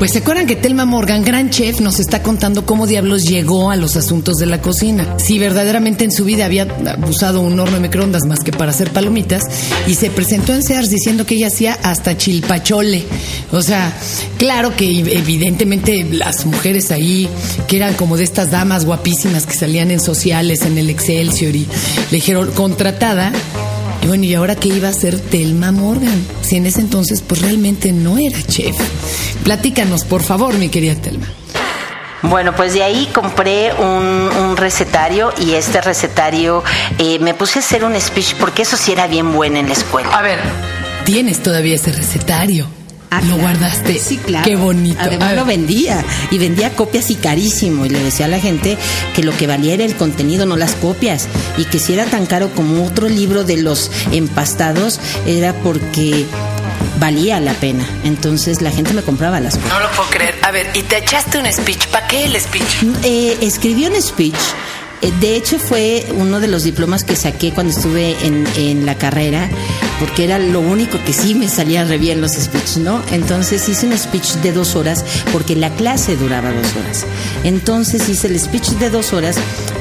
Pues se acuerdan que Telma Morgan, gran chef, nos está contando cómo diablos llegó a los asuntos de la cocina. Si verdaderamente en su vida había usado un horno de microondas más que para hacer palomitas y se presentó en Sears diciendo que ella hacía hasta chilpachole. O sea, claro que evidentemente las mujeres ahí, que eran como de estas damas guapísimas que salían en sociales, en el Excelsior y le dijeron contratada, y bueno, ¿y ahora qué iba a hacer Telma Morgan? Si en ese entonces pues realmente no era chef. Platícanos, por favor, mi querida Telma. Bueno, pues de ahí compré un, un recetario y este recetario eh, me puse a hacer un speech porque eso sí era bien bueno en la escuela. A ver, ¿tienes todavía ese recetario? Ah, ¿Lo guardaste? Sí, claro. Qué bonito. Además lo vendía y vendía copias y carísimo y le decía a la gente que lo que valía era el contenido, no las copias y que si era tan caro como otro libro de los empastados era porque valía la pena. Entonces la gente me compraba las copias. No lo puedo creer. A ver, ¿y te echaste un speech? ¿Para qué el speech? Eh, escribí un speech. Eh, De hecho, fue uno de los diplomas que saqué cuando estuve en, la carrera, porque era lo único que sí me salía re bien los speeches, ¿no? Entonces hice un speech de dos horas, porque la clase duraba dos horas. Entonces hice el speech de dos horas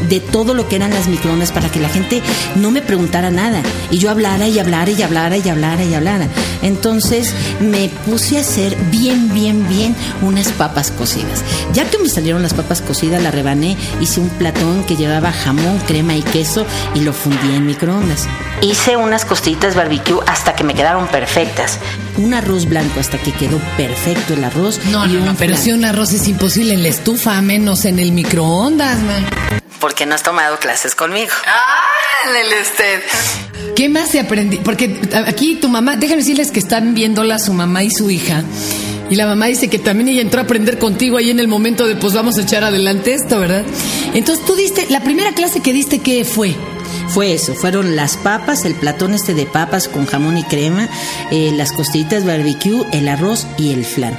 de todo lo que eran las microondas para que la gente no me preguntara nada y yo hablara y hablara y hablara y hablara y hablara. Entonces me puse a hacer bien, bien, bien unas papas cocidas. Ya que me salieron las papas cocidas, la rebané, hice un platón que llevaba jamón, crema y queso y lo fundí en microondas. Hice unas costillitas barbecue hasta que me quedaron perfectas. Un arroz blanco hasta que quedó perfecto el arroz. No, y no, no, pero si un arroz es imposible en la estufa, menos en el microondas, man. Porque no has tomado clases conmigo. ¡Ah, usted! ¿Qué más se aprendí? Porque aquí tu mamá, déjame decirles que están viéndola su mamá y su hija. Y la mamá dice que también ella entró a aprender contigo ahí en el momento de pues vamos a echar adelante esto, ¿verdad? Entonces tú diste, la primera clase que diste, ¿qué fue? Fue eso, fueron las papas, el platón este de papas con jamón y crema, eh, las costillitas barbecue, el arroz y el flan.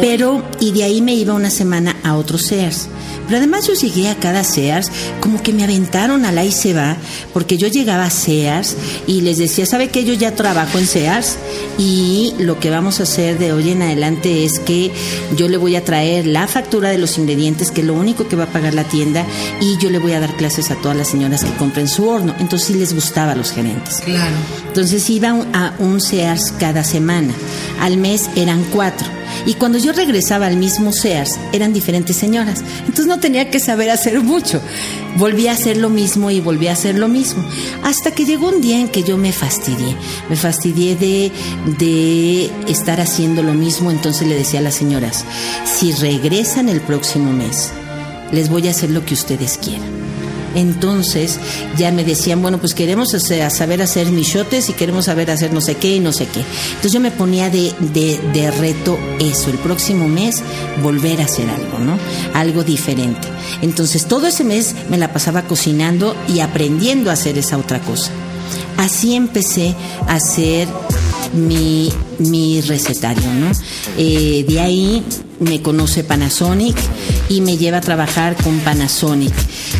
Pero, y de ahí me iba una semana a otro Sears. Pero además yo llegué a cada Sears, como que me aventaron al ahí se va, porque yo llegaba a Sears y les decía, ¿sabe qué? Yo ya trabajo en Sears y lo que vamos a hacer de hoy en adelante es que yo le voy a traer la factura de los ingredientes, que es lo único que va a pagar la tienda, y yo le voy a dar clases a todas las señoras que compren su horno. Entonces sí les gustaba a los gerentes. Claro. Entonces iba un- a un Sears cada semana. Al mes eran cuatro. Y cuando yo regresaba al mismo Sears, eran diferentes señoras. Entonces no tenía que saber hacer mucho. Volví a hacer lo mismo y volví a hacer lo mismo. Hasta que llegó un día en que yo me fastidié. Me fastidié de, de estar haciendo lo mismo. Entonces le decía a las señoras, si regresan el próximo mes, les voy a hacer lo que ustedes quieran. Entonces ya me decían, bueno, pues queremos saber hacer michotes y queremos saber hacer no sé qué y no sé qué. Entonces yo me ponía de reto eso, el próximo mes volver a hacer algo, ¿no? Algo diferente. Entonces todo ese mes me la pasaba cocinando y aprendiendo a hacer esa otra cosa. Así empecé a hacer mi, mi recetario, ¿no? Eh, de ahí me conoce Panasonic y me lleva a trabajar con Panasonic.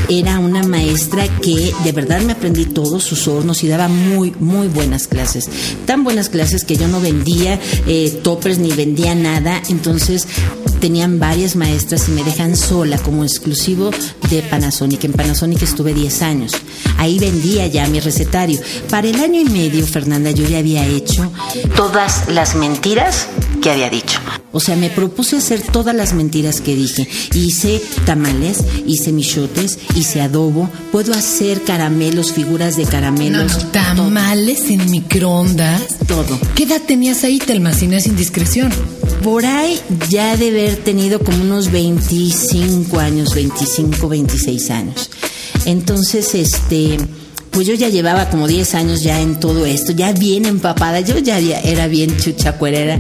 Era una maestra que de verdad me aprendí todos sus hornos y daba muy, muy buenas clases. Tan buenas clases que yo no vendía eh, toppers ni vendía nada. Entonces tenían varias maestras y me dejan sola como exclusivo de Panasonic. En Panasonic estuve 10 años. Ahí vendía ya mi recetario. Para el año y medio, Fernanda, yo ya había hecho Todas las mentiras que había dicho. o sea, me propuse hacer todas las mentiras que dije. Hice tamales, hice michotes, hice adobo, puedo hacer caramelos, figuras de caramelos. no, tamales en microondas. Todo. ¿Qué edad tenías ahí, Telma, si no es indiscreción? Por ahí ya de haber tenido como unos 25 años, 25, 26 años. Entonces, este, pues yo ya llevaba como 10 años ya en todo esto, ya bien empapada, yo ya era bien chuchacuerera,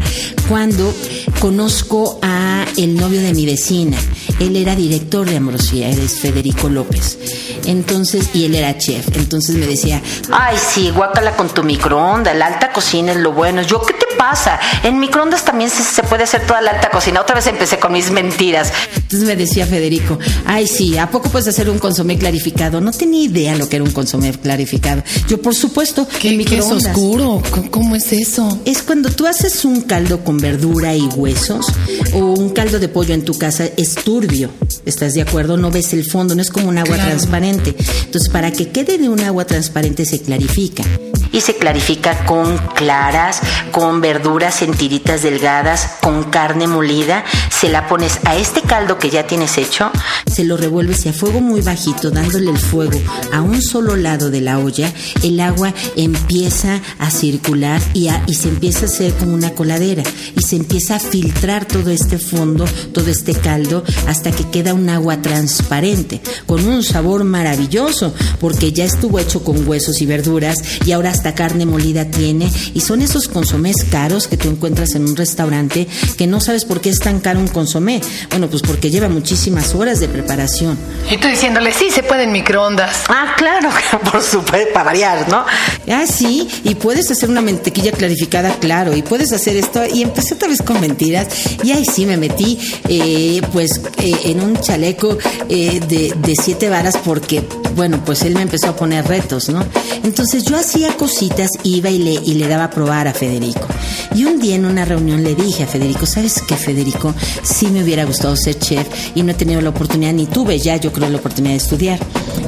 cuando conozco a el novio de mi vecina. Él era director de Ambrosía, él es Federico López. Entonces, y él era chef. Entonces me decía, Ay, sí, guácala con tu microondas. La alta cocina es lo bueno. Yo, ¿qué te pasa? En microondas también se, se puede hacer toda la alta cocina. Otra vez empecé con mis mentiras. Entonces me decía Federico, ay sí, ¿a poco puedes hacer un consomé clarificado? No tenía idea lo que era un consomé clarificado. Yo, por supuesto, ¿Qué, en qué es microondas. oscuro? ¿Cómo, cómo es eso? Es cuando tú haces un caldo con verdura y huesos o un caldo de pollo en tu casa, es turbio. ¿Estás de acuerdo? No ves el fondo, no es como un agua Claro. transparente. Entonces, para que quede de un agua transparente se clarifica. Y se clarifica con claras, con verduras en tiritas delgadas, con carne molida. Se la pones a este caldo que ya tienes hecho. Se lo revuelves y a fuego muy bajito, dándole el fuego a un solo lado de la olla, el agua empieza a circular y, a- y se empieza a hacer como una coladera y se empieza a filtrar todo este fondo, todo este caldo, hasta que queda un agua transparente, con un sabor maravilloso, porque ya estuvo hecho con huesos y verduras y ahora hasta carne molida tiene y son esos consomés caros que tú encuentras en un restaurante que no sabes por qué es tan caro un consomé. Bueno, pues porque lleva muchísimas horas de preparación. Y tú diciéndole, sí, se puede en microondas. Ah, claro, por supuesto, para variar, ¿no? Ah, sí, y puedes hacer una mantequilla clarificada, claro, y puedes hacer esto. Y empecé otra vez con mentiras, y ahí sí me metí, eh, pues, eh, en un chaleco eh, de, de siete varas, porque, bueno, pues él me empezó a poner retos, ¿no? Entonces yo hacía cositas, iba y le, y le daba a probar a Federico. Y un día en una reunión le dije a Federico, ¿sabes qué, Federico? Sí me hubiera gustado ser chef y no he tenido la oportunidad, ni tuve ya, yo creo, la oportunidad de estudiar.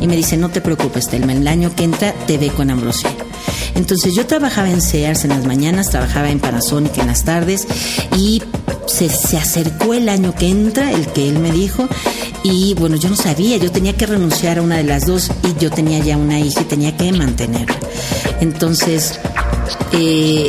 Y me dice, no te preocupes, Telma, el año que entra te ve con Ambrosio. Entonces yo trabajaba en Sears en las mañanas, trabajaba en Panasonic en las tardes y se, se acercó el año que entra, el que él me dijo, y bueno, yo no sabía, yo tenía que renunciar a una de las dos y yo tenía ya una hija y tenía que mantenerla. Entonces, eh,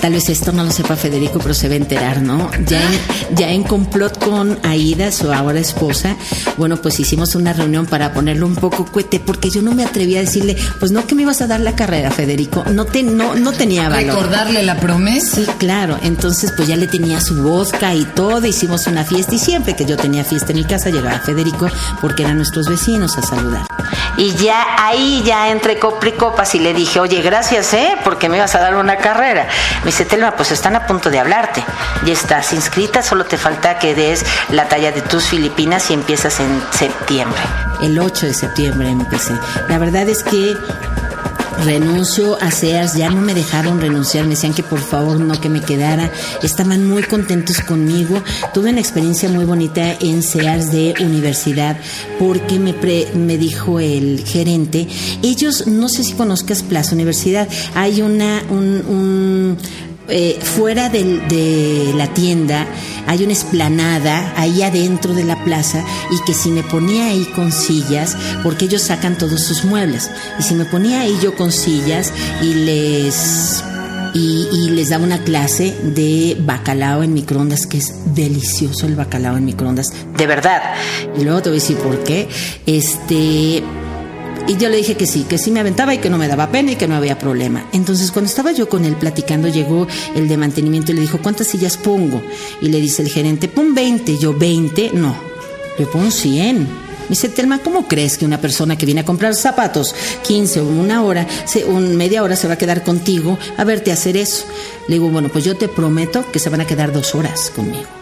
Tal vez esto no lo sepa Federico, pero se va a enterar, ¿no? Ya en, ya en complot con Aida, su ahora esposa, bueno, pues hicimos una reunión para ponerle un poco cuete, porque yo no me atreví a decirle, pues no que me ibas a dar la carrera, Federico. No, te, no, no tenía valor. Recordarle la promesa. Sí, claro. Entonces, pues ya le tenía su vodka y todo. Hicimos una fiesta y siempre que yo tenía fiesta en mi casa llegaba Federico porque eran nuestros vecinos a saludar. Y ya ahí, ya entre copa y copas, y le dije, oye, gracias, ¿eh? Porque me ibas a dar una carrera. Me dice, Telma, pues están a punto de hablarte. Ya estás inscrita, solo te falta que des la talla de tus Filipinas y empiezas en septiembre. El 8 de septiembre empecé. La verdad es que renuncio a Sears, ya no me dejaron renunciar, me decían que por favor no que me quedara, estaban muy contentos conmigo, tuve una experiencia muy bonita en Sears de universidad porque me, pre- me dijo el gerente, ellos, no sé si conozcas Plaza Universidad, hay una, un- un eh, fuera de la tienda hay una esplanada ahí adentro de la plaza y que si me ponía ahí con sillas, porque ellos sacan todos sus muebles, y si me ponía ahí yo con sillas y les y les daba una clase de bacalao en microondas, que es delicioso el bacalao en microondas. De verdad. Y luego te voy a decir por qué. Este. Y yo le dije que sí, que sí me aventaba y que no me daba pena y que no había problema. Entonces, cuando estaba yo con él platicando, llegó el de mantenimiento y le dijo, ¿cuántas sillas pongo? Y le dice el gerente, pon 20. Yo, ¿20? No. Yo pongo 100. Me dice, Telma, ¿cómo crees que una persona que viene a comprar zapatos 15 o una hora, un media hora se va a quedar contigo a verte hacer eso? Le digo, bueno, pues yo te prometo que se van a quedar dos horas conmigo.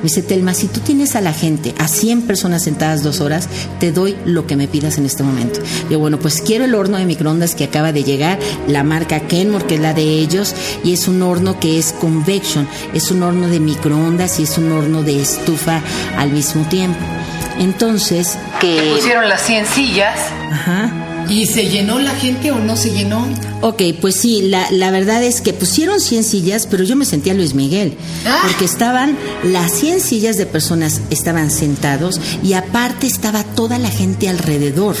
Me dice, Telma, si tú tienes a la gente, a 100 personas sentadas dos horas, te doy lo que me pidas en este momento. Yo, bueno, pues quiero el horno de microondas que acaba de llegar, la marca Kenmore, que es la de ellos, y es un horno que es convection, es un horno de microondas y es un horno de estufa al mismo tiempo. Entonces, Que Pusieron las 100 sillas. ajá. ¿Y se llenó la gente o no se llenó? Ok, pues sí, la, la verdad es que pusieron 100 sillas, pero yo me sentía Luis Miguel, Ah. porque estaban, las 100 sillas de personas estaban sentados y aparte estaba toda la gente alrededor.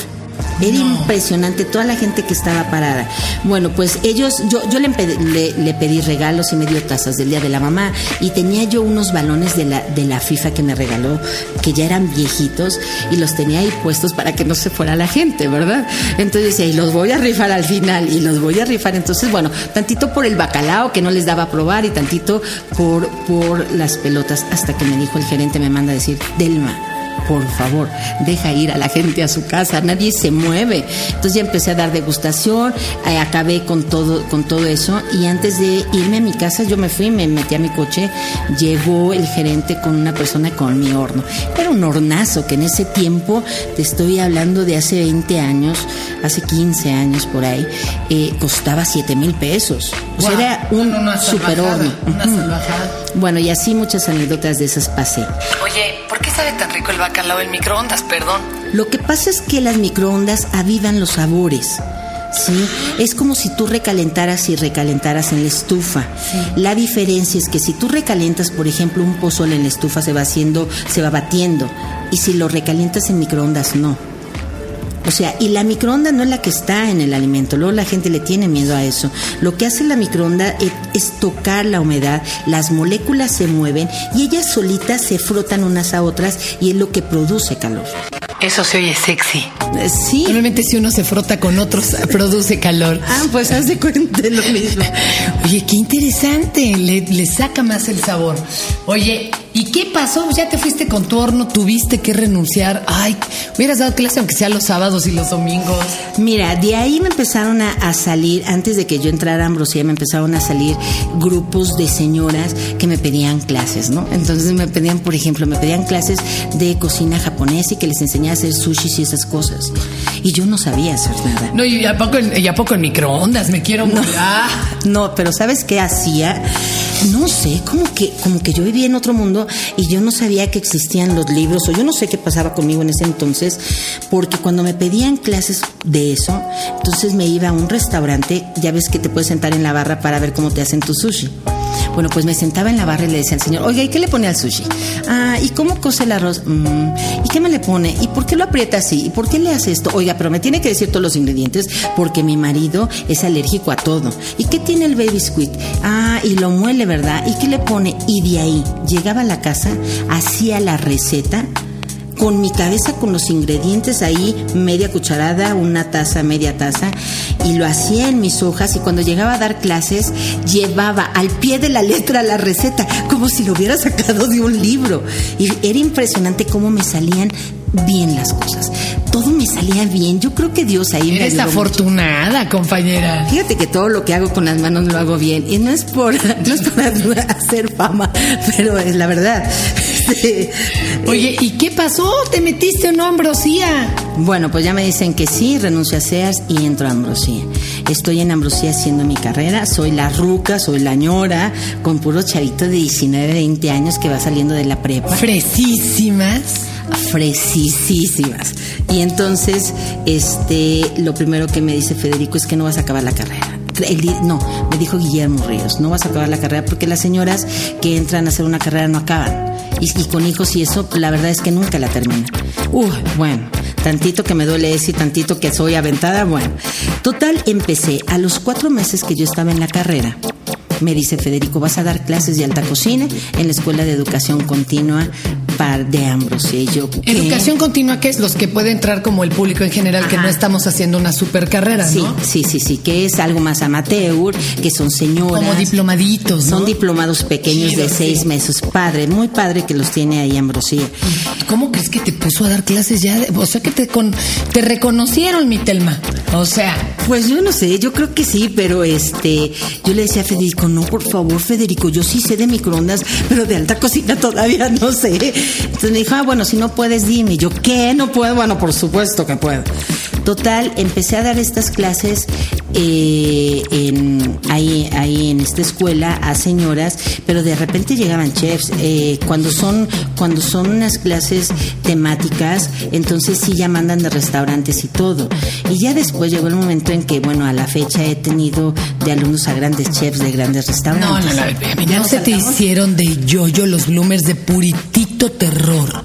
Era impresionante toda la gente que estaba parada. Bueno, pues ellos, yo, yo le, le, le pedí regalos y me dio tazas del Día de la Mamá y tenía yo unos balones de la, de la FIFA que me regaló, que ya eran viejitos y los tenía ahí puestos para que no se fuera la gente, ¿verdad? Entonces decía, y los voy a rifar al final y los voy a rifar. Entonces, bueno, tantito por el bacalao que no les daba a probar y tantito por, por las pelotas hasta que me dijo el gerente, me manda a decir, Delma, por favor, deja ir a la gente a su casa, nadie se mueve. Entonces ya empecé a dar degustación, eh, acabé con todo, con todo eso y antes de irme a mi casa yo me fui, me metí a mi coche, llegó el gerente con una persona con mi horno. Era un hornazo que en ese tiempo, te estoy hablando de hace 20 años, hace 15 años por ahí, eh, costaba 7 mil pesos. O sea, era un una super salvajada, horno. una Ujú. salvajada. Bueno, y así muchas anécdotas de esas pasé. Oye, ¿por qué sabe tan rico el bacalao en microondas? Perdón. Lo que pasa es que las microondas avivan los sabores. ¿Sí? Es como si tú recalentaras y recalentaras en la estufa. La diferencia es que si tú recalientas, por ejemplo, un pozole en la estufa se va haciendo, se va batiendo. Y si lo recalientas en microondas, no. O sea, y la microonda no es la que está en el alimento, luego la gente le tiene miedo a eso. Lo que hace la microonda es, es tocar la humedad, las moléculas se mueven y ellas solitas se frotan unas a otras y es lo que produce calor. Eso se oye sexy. Eh, Sí. Normalmente si uno se frota con otros, produce calor. Ah, pues haz de cuenta de lo mismo. Oye, qué interesante. Le, le saca más el sabor. Oye, ¿y qué pasó? Ya te fuiste con tu horno, tuviste que renunciar. Ay, hubieras dado clase aunque sea los sábados y los domingos. Mira, de ahí me empezaron a, a salir, antes de que yo entrara a Ambrosía, me empezaron a salir grupos de señoras que me pedían clases, ¿no? Entonces me pedían, por ejemplo, me pedían clases de cocina japonesa y que les enseñara a hacer sushis y esas cosas. Y yo no sabía hacer nada. No, y a poco en, y a poco en microondas, me quiero morir. Ah. No, pero ¿sabes qué hacía? No sé, como que, como que yo vivía en otro mundo y yo no sabía que existían los libros, o yo no sé qué pasaba conmigo en ese entonces, porque cuando me pedían clases de eso, entonces me iba a un restaurante, ya ves que te puedes sentar en la barra para ver cómo te hacen tu sushi. Bueno, pues me sentaba en la barra y le decía al señor, oiga, ¿y qué le pone al sushi? Ah, ¿y cómo cose el arroz? Mm, ¿Y qué me le pone? ¿Y por qué lo aprieta así? ¿Y por qué le hace esto? Oiga, pero me tiene que decir todos los ingredientes porque mi marido es alérgico a todo. ¿Y qué tiene el baby squid? Ah, y lo muele, ¿verdad? ¿Y qué le pone? Y de ahí llegaba a la casa, hacía la receta con mi cabeza con los ingredientes ahí, media cucharada, una taza, media taza, y lo hacía en mis hojas y cuando llegaba a dar clases llevaba al pie de la letra la receta, como si lo hubiera sacado de un libro. Y era impresionante cómo me salían bien las cosas. Todo me salía bien. Yo creo que Dios ahí me Eres ayudó mucho. afortunada, compañera. Fíjate que todo lo que hago con las manos lo hago bien. Y no es por, no es por hacer fama, pero es la verdad. Oye, ¿y qué pasó? ¿Te metiste en Ambrosía? Bueno, pues ya me dicen que sí, renuncio a SEAS y entro a Ambrosía. Estoy en Ambrosía haciendo mi carrera, soy la ruca, soy la ñora, con puro chavito de 19, 20 años que va saliendo de la prepa. Fresísimas. Fresísimas. Y entonces, este, lo primero que me dice Federico es que no vas a acabar la carrera. No, me dijo Guillermo Ríos, no vas a acabar la carrera porque las señoras que entran a hacer una carrera no acaban. Y, y con hijos y eso, la verdad es que nunca la terminan. Uy, bueno, tantito que me duele eso y tantito que soy aventada, bueno. Total, empecé a los cuatro meses que yo estaba en la carrera. Me dice Federico, vas a dar clases de alta cocina en la Escuela de Educación Continua par de yo, ¿qué? Educación continua, que es los que puede entrar como el público en general, que no estamos haciendo una super carrera, Sí, ¿no? sí, sí, sí, que es algo más amateur, que son señoras. Como diplomaditos, ¿no? Son diplomados pequeños Chido, de seis sí. meses. Padre, muy padre que los tiene ahí Ambrosía. ¿Cómo crees que te puso a dar clases ya? O sea, que te, con, te reconocieron, mi Telma. O sea, Pues yo no sé, yo creo que sí, pero este, yo le decía a Federico, no, por favor, Federico, yo sí sé de microondas, pero de alta cocina todavía no sé. Entonces me dijo, ah, bueno, si no puedes, dime. Yo, ¿qué? ¿No puedo? Bueno, por supuesto que puedo. Total, empecé a dar estas clases eh, en, ahí, ahí en esta escuela a señoras, pero de repente llegaban chefs. Eh, cuando son cuando son unas clases temáticas, entonces sí ya mandan de restaurantes y todo. Y ya después llegó el momento en que, bueno, a la fecha he tenido de alumnos a grandes chefs de grandes no, restaurantes. no, no. a mí No se te hicieron de yo-yo los bloomers de puritito terror.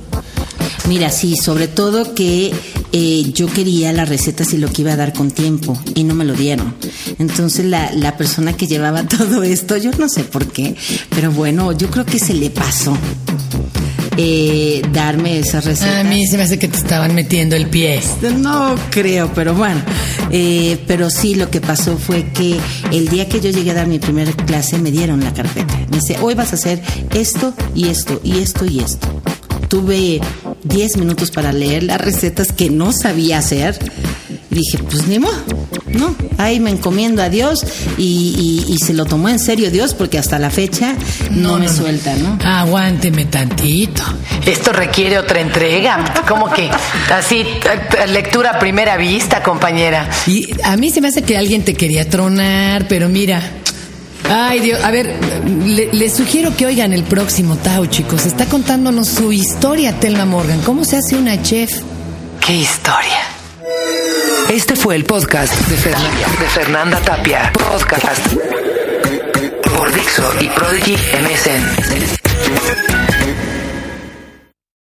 Mira, sí, sobre todo que eh, yo quería las recetas y lo que iba a dar con tiempo y no me lo dieron. Entonces la, la persona que llevaba todo esto, yo no sé por qué, pero bueno, yo creo que se le pasó eh, darme esas recetas. A mí se me hace que te estaban metiendo el pie. No creo, pero bueno. Eh, pero sí, lo que pasó fue que el día que yo llegué a dar mi primera clase me dieron la carpeta. Me dice, hoy vas a hacer esto y esto y esto y esto. Tuve 10 minutos para leer las recetas que no sabía hacer. Y dije, pues ni modo, ¿no? Ahí me encomiendo a Dios y, y- y se lo tomó en serio Dios porque hasta la fecha no, me suelta, ¿no? Aguánteme tantito. Esto requiere otra entrega. Como que así, lectura a primera vista, compañera. Y a mí se me hace que alguien te quería tronar, pero mira. Ay, Dios. A ver, le- les sugiero que oigan el próximo Tao, chicos. Está contándonos su historia, Telma Morgan. ¿Cómo se hace una chef? ¡Qué historia! Este fue el podcast de Fernanda, de Fernanda Tapia. Podcast por Dixo y Prodigy MSN.